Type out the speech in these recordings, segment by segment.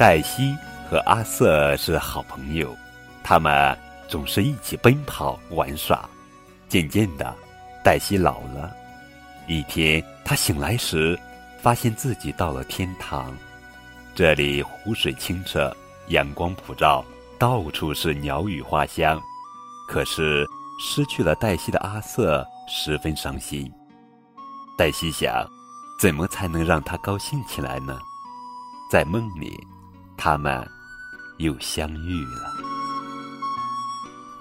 黛西和阿瑟是好朋友，他们总是一起奔跑玩耍。渐渐的，黛西老了。一天，她醒来时，发现自己到了天堂。这里湖水清澈，阳光普照，到处是鸟语花香。可是，失去了黛西的阿瑟十分伤心。黛西想，怎么才能让他高兴起来呢？在梦里，他们又相遇了。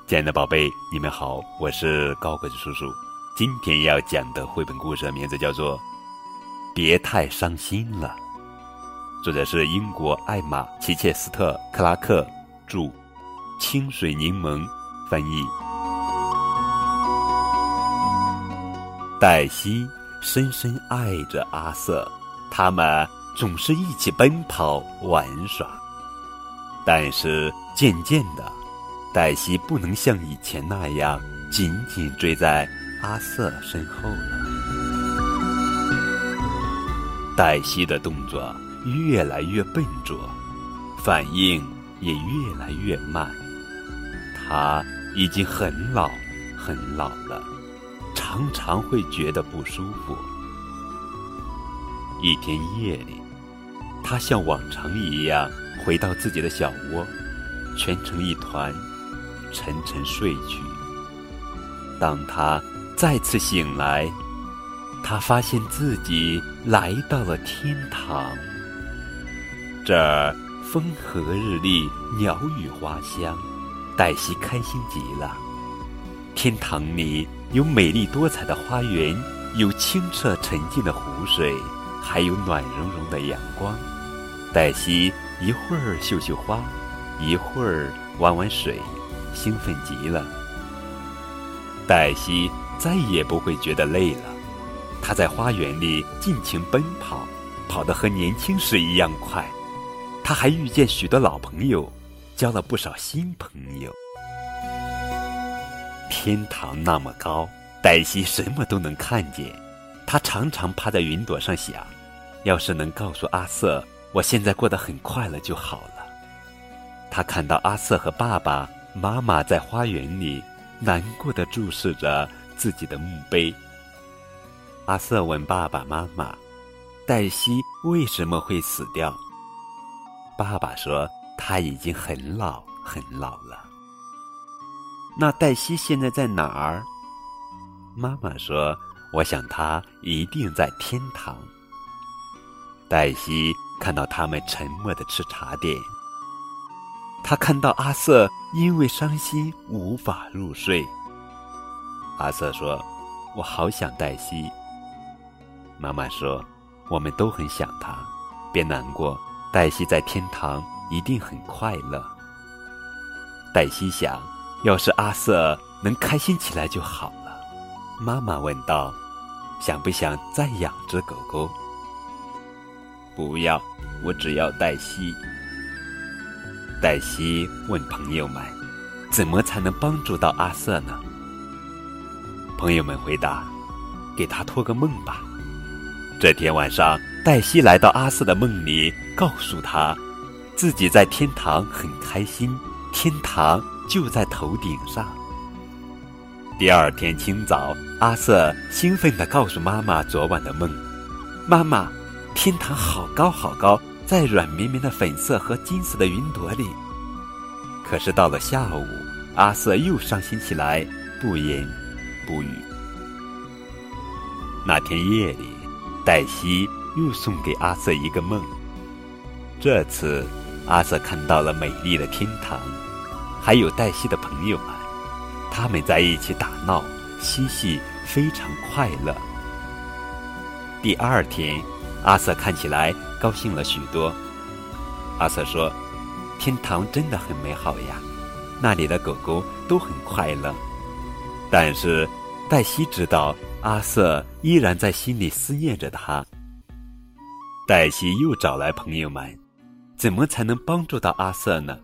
亲爱的宝贝，你们好，我是高个子叔叔。今天要讲的绘本故事的名字叫做《别太伤心了》，作者是英国艾玛·齐切斯特·克拉克著，清水柠檬翻译。黛西深深爱着阿瑟，他们总是一起奔跑玩耍。但是渐渐的，黛西不能像以前那样紧紧追在阿瑟身后了。黛西的动作越来越笨拙，反应也越来越慢。他已经很老，很老了，常常会觉得不舒服。一天夜里，他像往常一样回到自己的小窝，蜷成一团。沉沉睡去。当他再次醒来，他发现自己来到了天堂。这儿风和日丽，鸟语花香，黛西开心极了。天堂里有美丽多彩的花园，有清澈沉静的湖水，还有暖融融的阳光。黛西一会儿绣绣花，一会儿玩玩水。兴奋极了，黛西再也不会觉得累了。她在花园里尽情奔跑，跑得和年轻时一样快。她还遇见许多老朋友，交了不少新朋友。天堂那么高，黛西什么都能看见。她常常趴在云朵上想：要是能告诉阿瑟，我现在过得很快乐就好了。他看到阿瑟和爸爸。妈妈在花园里难过的注视着自己的墓碑。阿瑟问爸爸妈妈：“黛西为什么会死掉？”爸爸说：“他已经很老很老了。”那黛西现在在哪儿？妈妈说：“我想她一定在天堂。”黛西看到他们沉默的吃茶点。他看到阿瑟因为伤心无法入睡。阿瑟说：“我好想黛西。”妈妈说：“我们都很想她，别难过，黛西在天堂一定很快乐。”黛西想，要是阿瑟能开心起来就好了。妈妈问道：“想不想再养只狗狗？”“不要，我只要黛西。”黛西问朋友们：“怎么才能帮助到阿瑟呢？”朋友们回答：“给他托个梦吧。”这天晚上，黛西来到阿瑟的梦里，告诉他自己在天堂很开心，天堂就在头顶上。第二天清早，阿瑟兴奋地告诉妈妈昨晚的梦：“妈妈，天堂好高好高。”在软绵绵的粉色和金色的云朵里，可是到了下午，阿瑟又伤心起来，不言不语。那天夜里，黛西又送给阿瑟一个梦。这次，阿瑟看到了美丽的天堂，还有黛西的朋友们，他们在一起打闹嬉戏，非常快乐。第二天，阿瑟看起来。高兴了许多。阿瑟说：“天堂真的很美好呀，那里的狗狗都很快乐。”但是黛西知道，阿瑟依然在心里思念着他。黛西又找来朋友们，怎么才能帮助到阿瑟呢？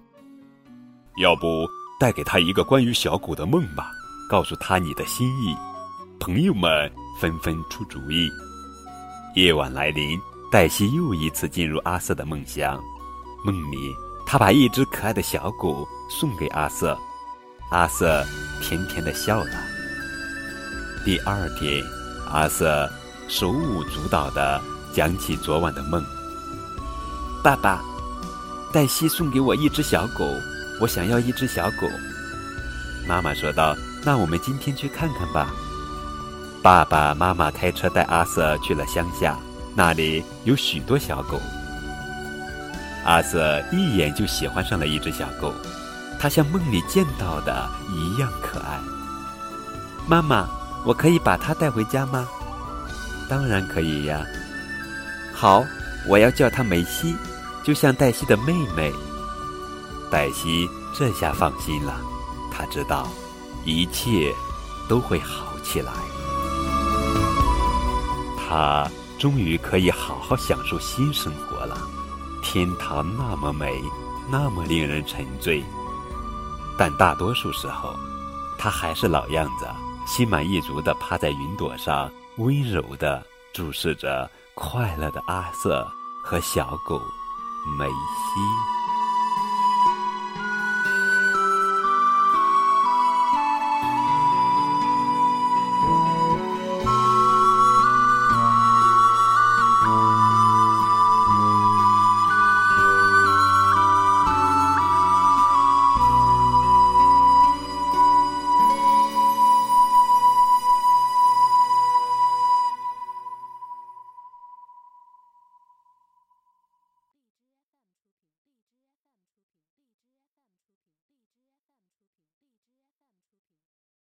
要不带给他一个关于小狗的梦吧，告诉他你的心意。朋友们纷纷出主意。夜晚来临。黛西又一次进入阿瑟的梦乡，梦里，他把一只可爱的小狗送给阿瑟，阿瑟甜甜的笑了。第二天，阿瑟手舞足蹈的讲起昨晚的梦。爸爸，黛西送给我一只小狗，我想要一只小狗。妈妈说道：“那我们今天去看看吧。”爸爸妈妈开车带阿瑟去了乡下，那里有许多小狗。阿瑟一眼就喜欢上了一只小狗，它像梦里见到的一样可爱。妈妈，我可以把它带回家吗？当然可以呀。好，我要叫它梅西，就像黛西的妹妹。黛西这下放心了，她知道一切都会好起来。他终于可以好好享受新生活了。天堂那么美，那么令人沉醉，但大多数时候，他还是老样子，心满意足地趴在云朵上，温柔地注视着快乐的阿瑟和小狗梅西。